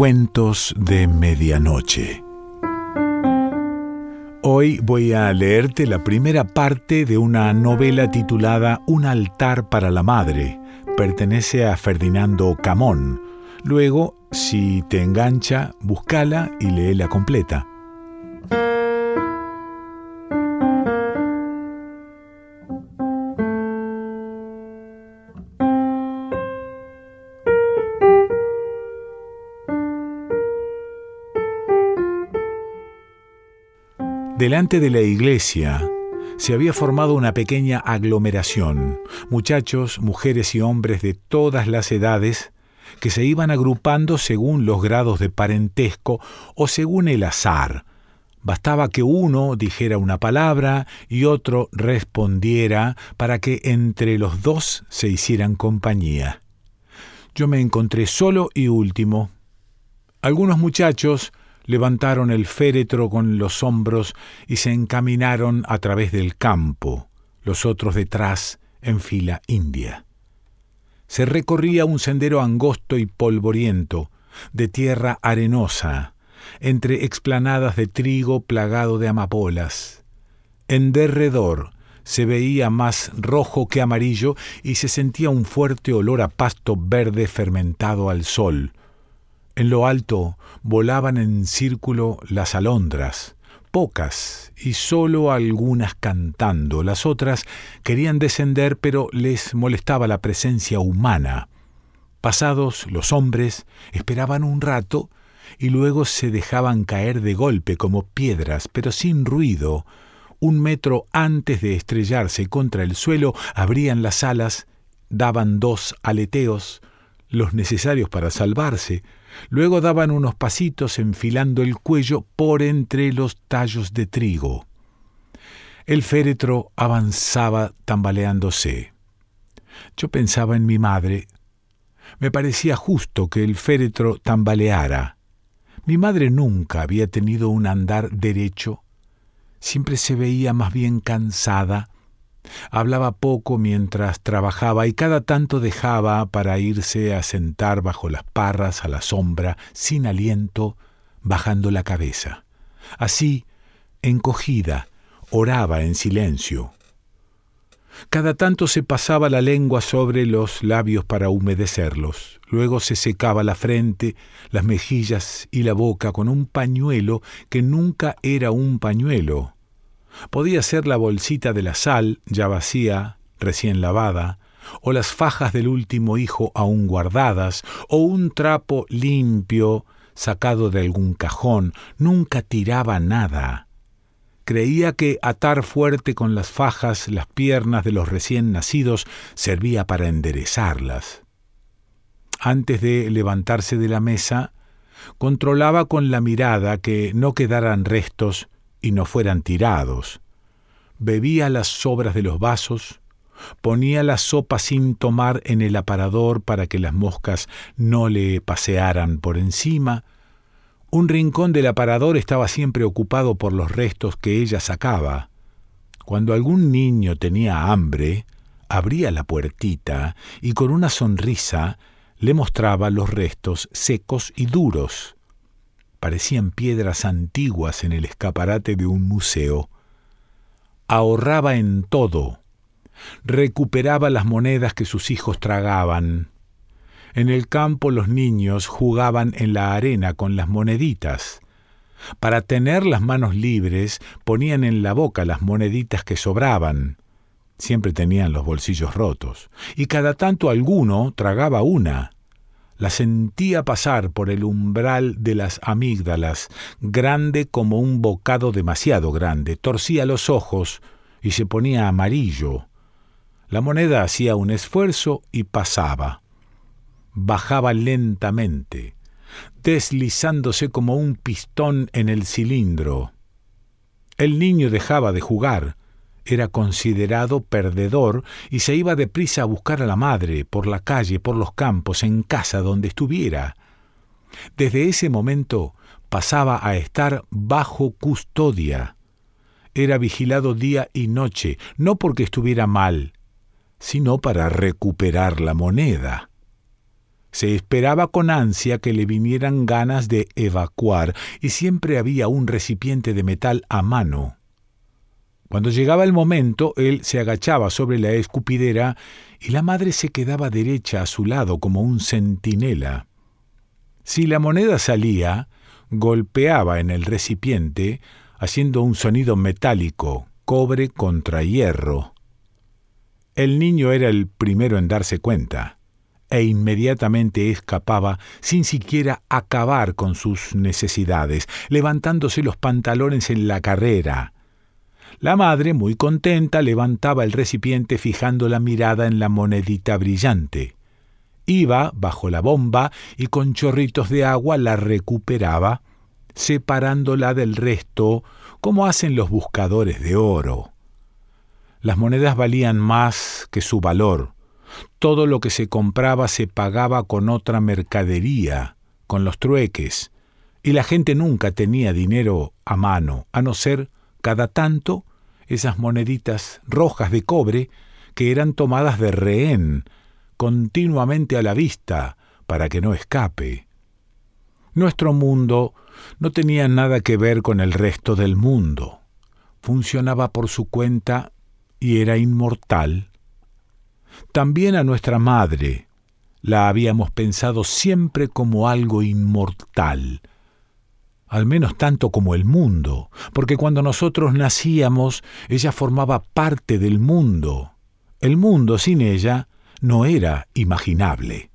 Cuentos de Medianoche. Hoy voy a leerte la primera parte de una novela titulada Un altar para la madre. Pertenece a Ferdinando Camón. Luego, si te engancha, búscala y léela completa. Delante de la iglesia se había formado una pequeña aglomeración, muchachos, mujeres y hombres de todas las edades que se iban agrupando según los grados de parentesco o según el azar. Bastaba que uno dijera una palabra y otro respondiera para que entre los dos se hicieran compañía. Yo me encontré solo y último. Algunos muchachos levantaron el féretro con los hombros y se encaminaron a través del campo, los otros detrás en fila india. Se recorría un sendero angosto y polvoriento, de tierra arenosa, entre explanadas de trigo plagado de amapolas. En derredor se veía más rojo que amarillo y se sentía un fuerte olor a pasto verde fermentado al sol, en lo alto volaban en círculo las alondras, pocas y sólo algunas cantando. Las otras querían descender, pero les molestaba la presencia humana. Pasados los hombres, esperaban un rato y luego se dejaban caer de golpe como piedras, pero sin ruido. Un metro antes de estrellarse contra el suelo, abrían las alas, daban dos aleteos, los necesarios para salvarse, Luego daban unos pasitos enfilando el cuello por entre los tallos de trigo. El féretro avanzaba tambaleándose. Yo pensaba en mi madre. Me parecía justo que el féretro tambaleara. Mi madre nunca había tenido un andar derecho. Siempre se veía más bien cansada, Hablaba poco mientras trabajaba y cada tanto dejaba para irse a sentar bajo las parras a la sombra, sin aliento, bajando la cabeza. Así, encogida, oraba en silencio. Cada tanto se pasaba la lengua sobre los labios para humedecerlos. Luego se secaba la frente, las mejillas y la boca con un pañuelo que nunca era un pañuelo, Podía ser la bolsita de la sal, ya vacía, recién lavada, o las fajas del último hijo aún guardadas, o un trapo limpio sacado de algún cajón. Nunca tiraba nada. Creía que atar fuerte con las fajas las piernas de los recién nacidos servía para enderezarlas. Antes de levantarse de la mesa, controlaba con la mirada que no quedaran restos y no fueran tirados. Bebía las sobras de los vasos, ponía la sopa sin tomar en el aparador para que las moscas no le pasearan por encima. Un rincón del aparador estaba siempre ocupado por los restos que ella sacaba. Cuando algún niño tenía hambre, abría la puertita y con una sonrisa le mostraba los restos secos y duros parecían piedras antiguas en el escaparate de un museo. Ahorraba en todo, recuperaba las monedas que sus hijos tragaban. En el campo los niños jugaban en la arena con las moneditas. Para tener las manos libres ponían en la boca las moneditas que sobraban. Siempre tenían los bolsillos rotos, y cada tanto alguno tragaba una la sentía pasar por el umbral de las amígdalas, grande como un bocado demasiado grande, torcía los ojos y se ponía amarillo. La moneda hacía un esfuerzo y pasaba. Bajaba lentamente, deslizándose como un pistón en el cilindro. El niño dejaba de jugar, era considerado perdedor y se iba deprisa a buscar a la madre, por la calle, por los campos, en casa, donde estuviera. Desde ese momento pasaba a estar bajo custodia. Era vigilado día y noche, no porque estuviera mal, sino para recuperar la moneda. Se esperaba con ansia que le vinieran ganas de evacuar y siempre había un recipiente de metal a mano. Cuando llegaba el momento, él se agachaba sobre la escupidera y la madre se quedaba derecha a su lado como un centinela. Si la moneda salía, golpeaba en el recipiente, haciendo un sonido metálico, cobre contra hierro. El niño era el primero en darse cuenta e inmediatamente escapaba sin siquiera acabar con sus necesidades, levantándose los pantalones en la carrera. La madre, muy contenta, levantaba el recipiente fijando la mirada en la monedita brillante. Iba bajo la bomba y con chorritos de agua la recuperaba, separándola del resto, como hacen los buscadores de oro. Las monedas valían más que su valor, todo lo que se compraba se pagaba con otra mercadería, con los trueques, y la gente nunca tenía dinero a mano, a no ser cada tanto esas moneditas rojas de cobre que eran tomadas de rehén, continuamente a la vista, para que no escape. Nuestro mundo no tenía nada que ver con el resto del mundo. Funcionaba por su cuenta y era inmortal también a nuestra madre la habíamos pensado siempre como algo inmortal, al menos tanto como el mundo, porque cuando nosotros nacíamos ella formaba parte del mundo. El mundo sin ella no era imaginable.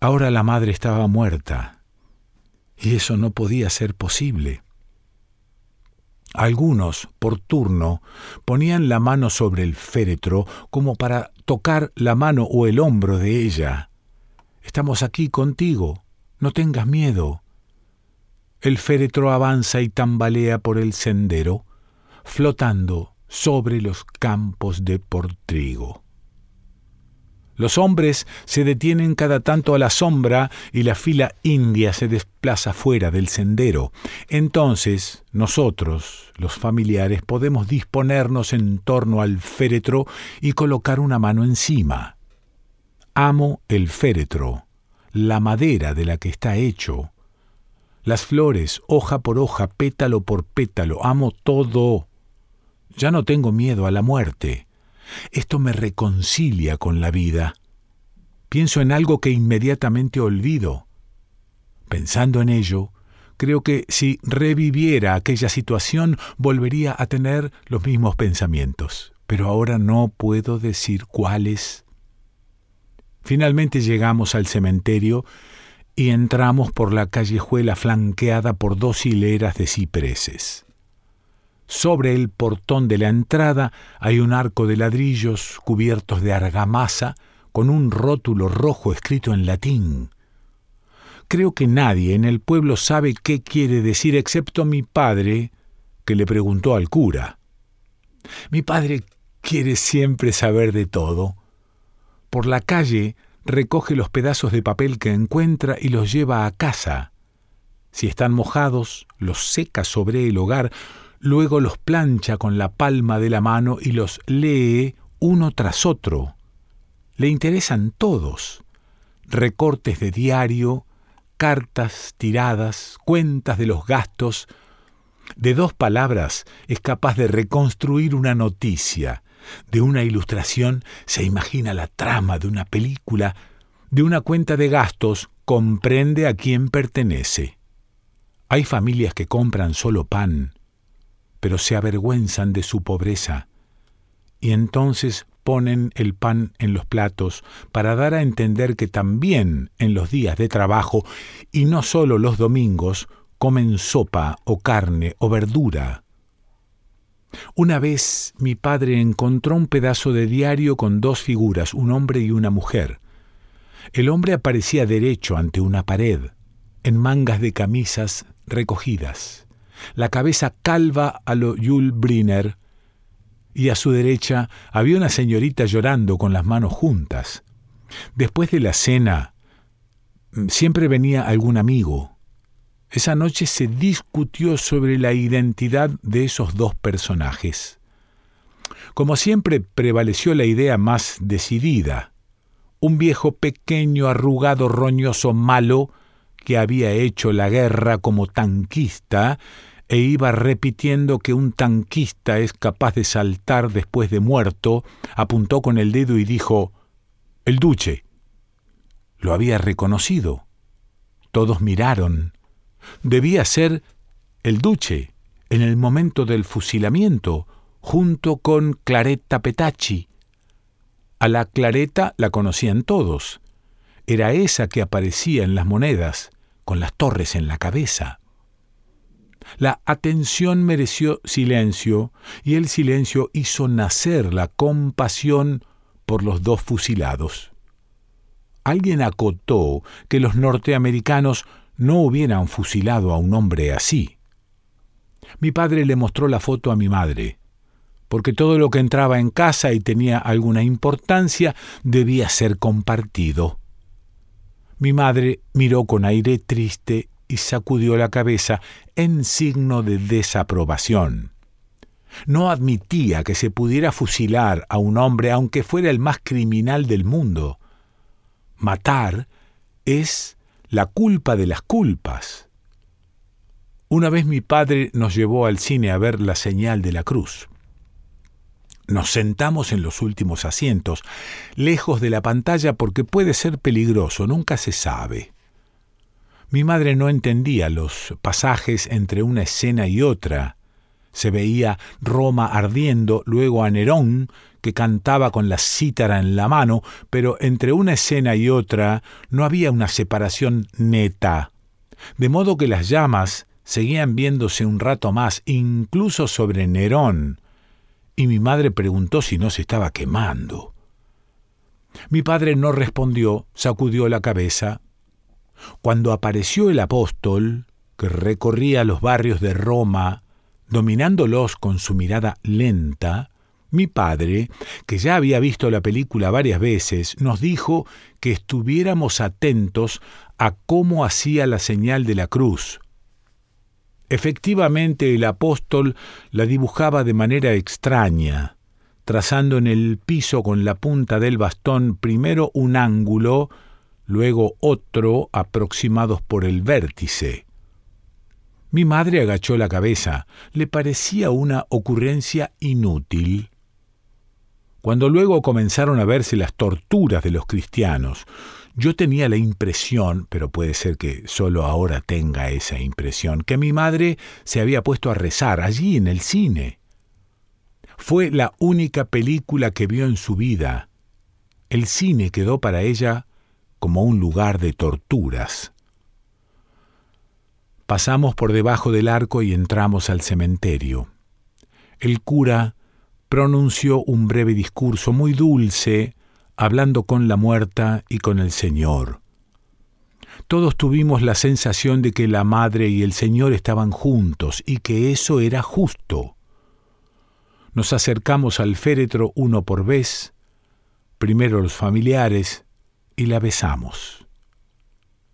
Ahora la madre estaba muerta, y eso no podía ser posible. Algunos, por turno, ponían la mano sobre el féretro como para tocar la mano o el hombro de ella. Estamos aquí contigo, no tengas miedo. El féretro avanza y tambalea por el sendero, flotando sobre los campos de portrigo. Los hombres se detienen cada tanto a la sombra y la fila india se desplaza fuera del sendero. Entonces, nosotros, los familiares, podemos disponernos en torno al féretro y colocar una mano encima. Amo el féretro, la madera de la que está hecho, las flores, hoja por hoja, pétalo por pétalo, amo todo. Ya no tengo miedo a la muerte. Esto me reconcilia con la vida. Pienso en algo que inmediatamente olvido. Pensando en ello, creo que si reviviera aquella situación volvería a tener los mismos pensamientos, pero ahora no puedo decir cuáles. Finalmente llegamos al cementerio y entramos por la callejuela flanqueada por dos hileras de cipreses. Sobre el portón de la entrada hay un arco de ladrillos cubiertos de argamasa con un rótulo rojo escrito en latín. Creo que nadie en el pueblo sabe qué quiere decir excepto mi padre, que le preguntó al cura. Mi padre quiere siempre saber de todo. Por la calle recoge los pedazos de papel que encuentra y los lleva a casa. Si están mojados, los seca sobre el hogar, luego los plancha con la palma de la mano y los lee uno tras otro. Le interesan todos. Recortes de diario, cartas tiradas, cuentas de los gastos. De dos palabras es capaz de reconstruir una noticia. De una ilustración se imagina la trama de una película. De una cuenta de gastos comprende a quién pertenece. Hay familias que compran solo pan, pero se avergüenzan de su pobreza, y entonces ponen el pan en los platos para dar a entender que también en los días de trabajo, y no solo los domingos, comen sopa o carne o verdura. Una vez mi padre encontró un pedazo de diario con dos figuras, un hombre y una mujer. El hombre aparecía derecho ante una pared, en mangas de camisas recogidas la cabeza calva a lo Yul Brynner, y a su derecha había una señorita llorando con las manos juntas. Después de la cena, mm, siempre venía algún amigo. Esa noche se discutió sobre la identidad de esos dos personajes. Como siempre prevaleció la idea más decidida. un viejo pequeño, arrugado, roñoso, malo, que había hecho la guerra como tanquista e iba repitiendo que un tanquista es capaz de saltar después de muerto, apuntó con el dedo y dijo, El duche. Lo había reconocido. Todos miraron. Debía ser el duche, en el momento del fusilamiento, junto con Claretta Petacci. A la Clareta la conocían todos. Era esa que aparecía en las monedas, con las torres en la cabeza. La atención mereció silencio y el silencio hizo nacer la compasión por los dos fusilados. Alguien acotó que los norteamericanos no hubieran fusilado a un hombre así. Mi padre le mostró la foto a mi madre, porque todo lo que entraba en casa y tenía alguna importancia debía ser compartido. Mi madre miró con aire triste y sacudió la cabeza en signo de desaprobación. No admitía que se pudiera fusilar a un hombre aunque fuera el más criminal del mundo. Matar es la culpa de las culpas. Una vez mi padre nos llevó al cine a ver la señal de la cruz. Nos sentamos en los últimos asientos, lejos de la pantalla porque puede ser peligroso, nunca se sabe. Mi madre no entendía los pasajes entre una escena y otra. Se veía Roma ardiendo, luego a Nerón, que cantaba con la cítara en la mano, pero entre una escena y otra no había una separación neta. De modo que las llamas seguían viéndose un rato más, incluso sobre Nerón, y mi madre preguntó si no se estaba quemando. Mi padre no respondió, sacudió la cabeza cuando apareció el apóstol, que recorría los barrios de Roma, dominándolos con su mirada lenta, mi padre, que ya había visto la película varias veces, nos dijo que estuviéramos atentos a cómo hacía la señal de la cruz. Efectivamente el apóstol la dibujaba de manera extraña, trazando en el piso con la punta del bastón primero un ángulo, luego otro aproximados por el vértice. Mi madre agachó la cabeza. Le parecía una ocurrencia inútil. Cuando luego comenzaron a verse las torturas de los cristianos, yo tenía la impresión, pero puede ser que solo ahora tenga esa impresión, que mi madre se había puesto a rezar allí en el cine. Fue la única película que vio en su vida. El cine quedó para ella como un lugar de torturas. Pasamos por debajo del arco y entramos al cementerio. El cura pronunció un breve discurso muy dulce, hablando con la muerta y con el Señor. Todos tuvimos la sensación de que la Madre y el Señor estaban juntos y que eso era justo. Nos acercamos al féretro uno por vez, primero los familiares, y la besamos.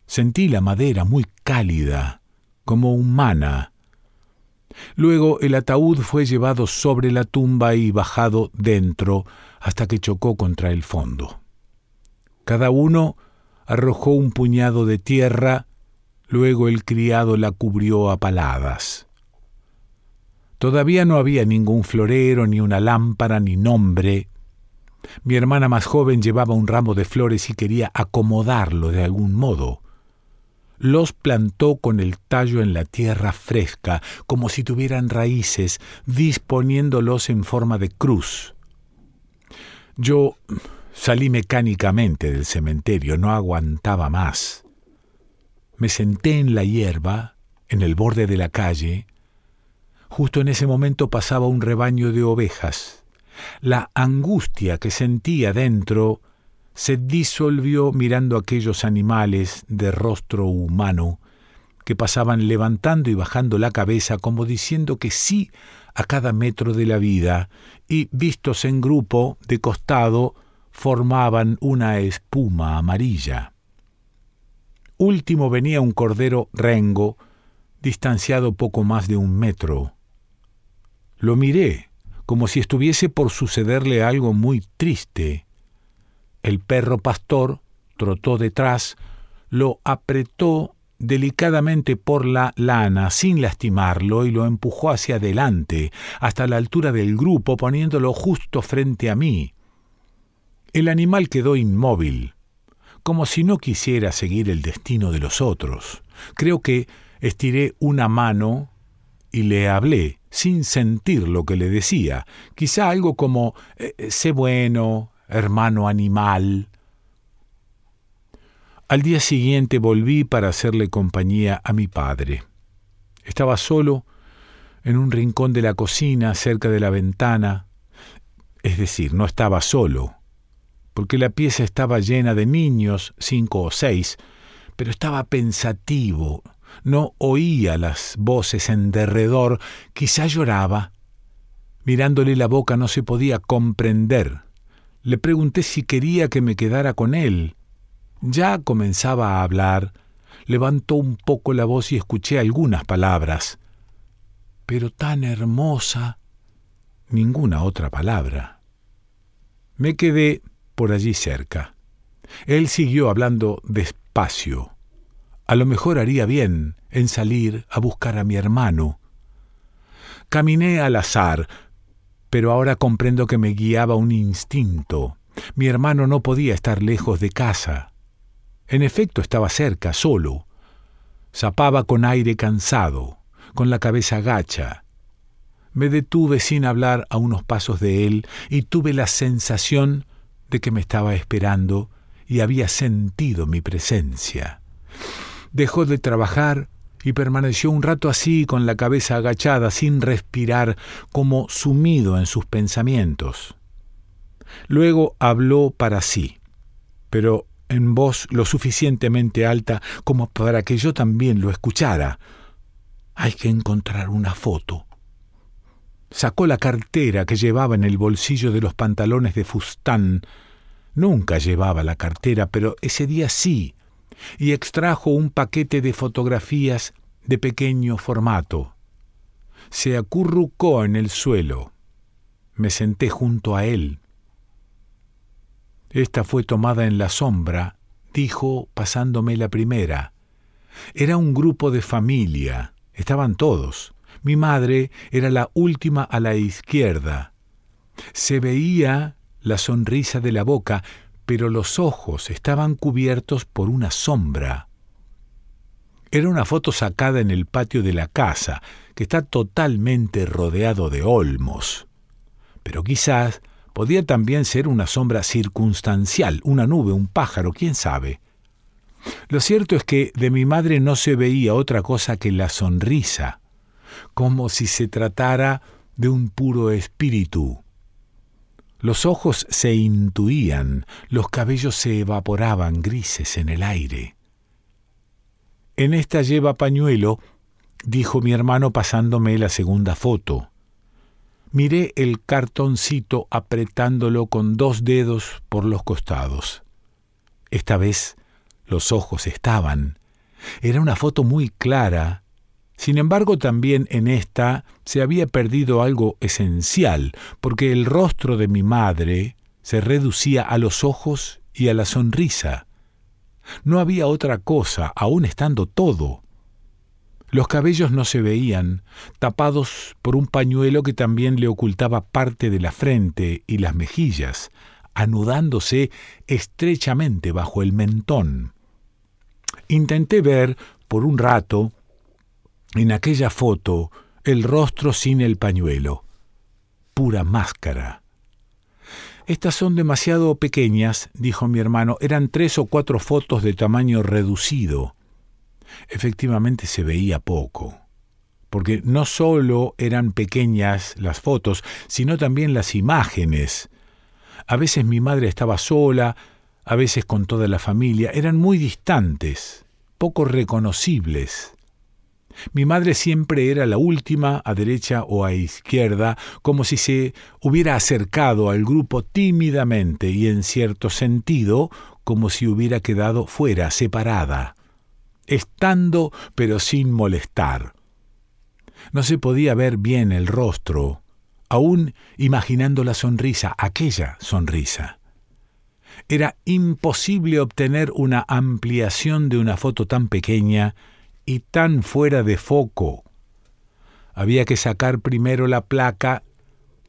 Sentí la madera muy cálida, como humana. Luego el ataúd fue llevado sobre la tumba y bajado dentro hasta que chocó contra el fondo. Cada uno arrojó un puñado de tierra, luego el criado la cubrió a paladas. Todavía no había ningún florero, ni una lámpara, ni nombre, mi hermana más joven llevaba un ramo de flores y quería acomodarlo de algún modo. Los plantó con el tallo en la tierra fresca, como si tuvieran raíces, disponiéndolos en forma de cruz. Yo salí mecánicamente del cementerio, no aguantaba más. Me senté en la hierba, en el borde de la calle. Justo en ese momento pasaba un rebaño de ovejas. La angustia que sentía dentro se disolvió mirando aquellos animales de rostro humano que pasaban levantando y bajando la cabeza como diciendo que sí a cada metro de la vida y, vistos en grupo, de costado, formaban una espuma amarilla. Último venía un cordero rengo, distanciado poco más de un metro. Lo miré como si estuviese por sucederle algo muy triste. El perro pastor trotó detrás, lo apretó delicadamente por la lana sin lastimarlo y lo empujó hacia adelante, hasta la altura del grupo, poniéndolo justo frente a mí. El animal quedó inmóvil, como si no quisiera seguir el destino de los otros. Creo que estiré una mano y le hablé, sin sentir lo que le decía, quizá algo como eh, eh, sé bueno, hermano animal, al día siguiente volví para hacerle compañía a mi padre. Estaba solo en un rincón de la cocina, cerca de la ventana. Es decir, no estaba solo, porque la pieza estaba llena de niños, cinco o seis, pero estaba pensativo, no oía las voces en derredor, quizá lloraba. Mirándole la boca no se podía comprender. Le pregunté si quería que me quedara con él, ya comenzaba a hablar, levantó un poco la voz y escuché algunas palabras, pero tan hermosa, ninguna otra palabra. Me quedé por allí cerca. Él siguió hablando despacio. A lo mejor haría bien en salir a buscar a mi hermano. Caminé al azar, pero ahora comprendo que me guiaba un instinto. Mi hermano no podía estar lejos de casa. En efecto estaba cerca, solo. Zapaba con aire cansado, con la cabeza gacha. Me detuve sin hablar a unos pasos de él y tuve la sensación de que me estaba esperando y había sentido mi presencia. Dejó de trabajar y permaneció un rato así con la cabeza agachada, sin respirar, como sumido en sus pensamientos. Luego habló para sí, pero en voz lo suficientemente alta como para que yo también lo escuchara. Hay que encontrar una foto. Sacó la cartera que llevaba en el bolsillo de los pantalones de fustán. Nunca llevaba la cartera, pero ese día sí, y extrajo un paquete de fotografías de pequeño formato. Se acurrucó en el suelo. Me senté junto a él. Esta fue tomada en la sombra, dijo pasándome la primera. Era un grupo de familia, estaban todos. Mi madre era la última a la izquierda. Se veía la sonrisa de la boca, pero los ojos estaban cubiertos por una sombra. Era una foto sacada en el patio de la casa, que está totalmente rodeado de olmos. Pero quizás Podía también ser una sombra circunstancial, una nube, un pájaro, quién sabe. Lo cierto es que de mi madre no se veía otra cosa que la sonrisa, como si se tratara de un puro espíritu. Los ojos se intuían, los cabellos se evaporaban grises en el aire. En esta lleva pañuelo, dijo mi hermano pasándome la segunda foto. Miré el cartoncito apretándolo con dos dedos por los costados. Esta vez los ojos estaban. Era una foto muy clara. Sin embargo, también en esta se había perdido algo esencial, porque el rostro de mi madre se reducía a los ojos y a la sonrisa. No había otra cosa, aun estando todo. Los cabellos no se veían, tapados por un pañuelo que también le ocultaba parte de la frente y las mejillas, anudándose estrechamente bajo el mentón. Intenté ver, por un rato, en aquella foto, el rostro sin el pañuelo. Pura máscara. Estas son demasiado pequeñas, dijo mi hermano. Eran tres o cuatro fotos de tamaño reducido efectivamente se veía poco, porque no solo eran pequeñas las fotos, sino también las imágenes. A veces mi madre estaba sola, a veces con toda la familia, eran muy distantes, poco reconocibles. Mi madre siempre era la última, a derecha o a izquierda, como si se hubiera acercado al grupo tímidamente y en cierto sentido como si hubiera quedado fuera, separada estando pero sin molestar. No se podía ver bien el rostro, aún imaginando la sonrisa, aquella sonrisa. Era imposible obtener una ampliación de una foto tan pequeña y tan fuera de foco. Había que sacar primero la placa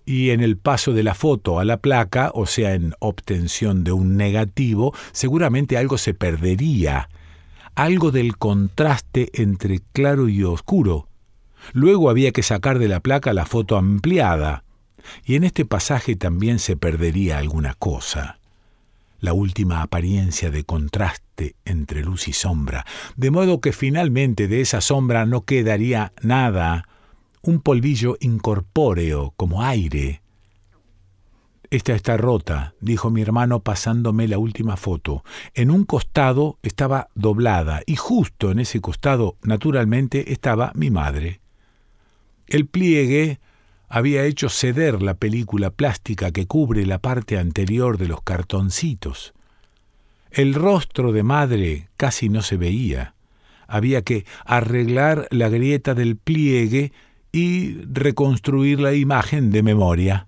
y en el paso de la foto a la placa, o sea, en obtención de un negativo, seguramente algo se perdería, algo del contraste entre claro y oscuro. Luego había que sacar de la placa la foto ampliada, y en este pasaje también se perdería alguna cosa la última apariencia de contraste entre luz y sombra, de modo que finalmente de esa sombra no quedaría nada, un polvillo incorpóreo como aire. Esta está rota, dijo mi hermano pasándome la última foto. En un costado estaba doblada y justo en ese costado, naturalmente, estaba mi madre. El pliegue había hecho ceder la película plástica que cubre la parte anterior de los cartoncitos. El rostro de madre casi no se veía. Había que arreglar la grieta del pliegue y reconstruir la imagen de memoria.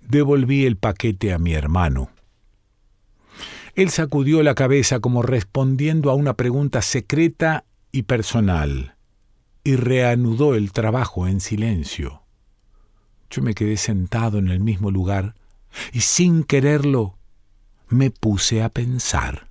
Devolví el paquete a mi hermano. Él sacudió la cabeza como respondiendo a una pregunta secreta y personal y reanudó el trabajo en silencio. Yo me quedé sentado en el mismo lugar y sin quererlo me puse a pensar.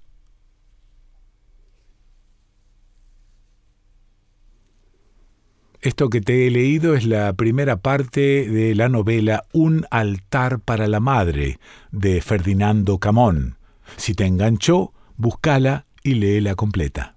Esto que te he leído es la primera parte de la novela Un altar para la madre de Ferdinando Camón. Si te enganchó, búscala y léela completa.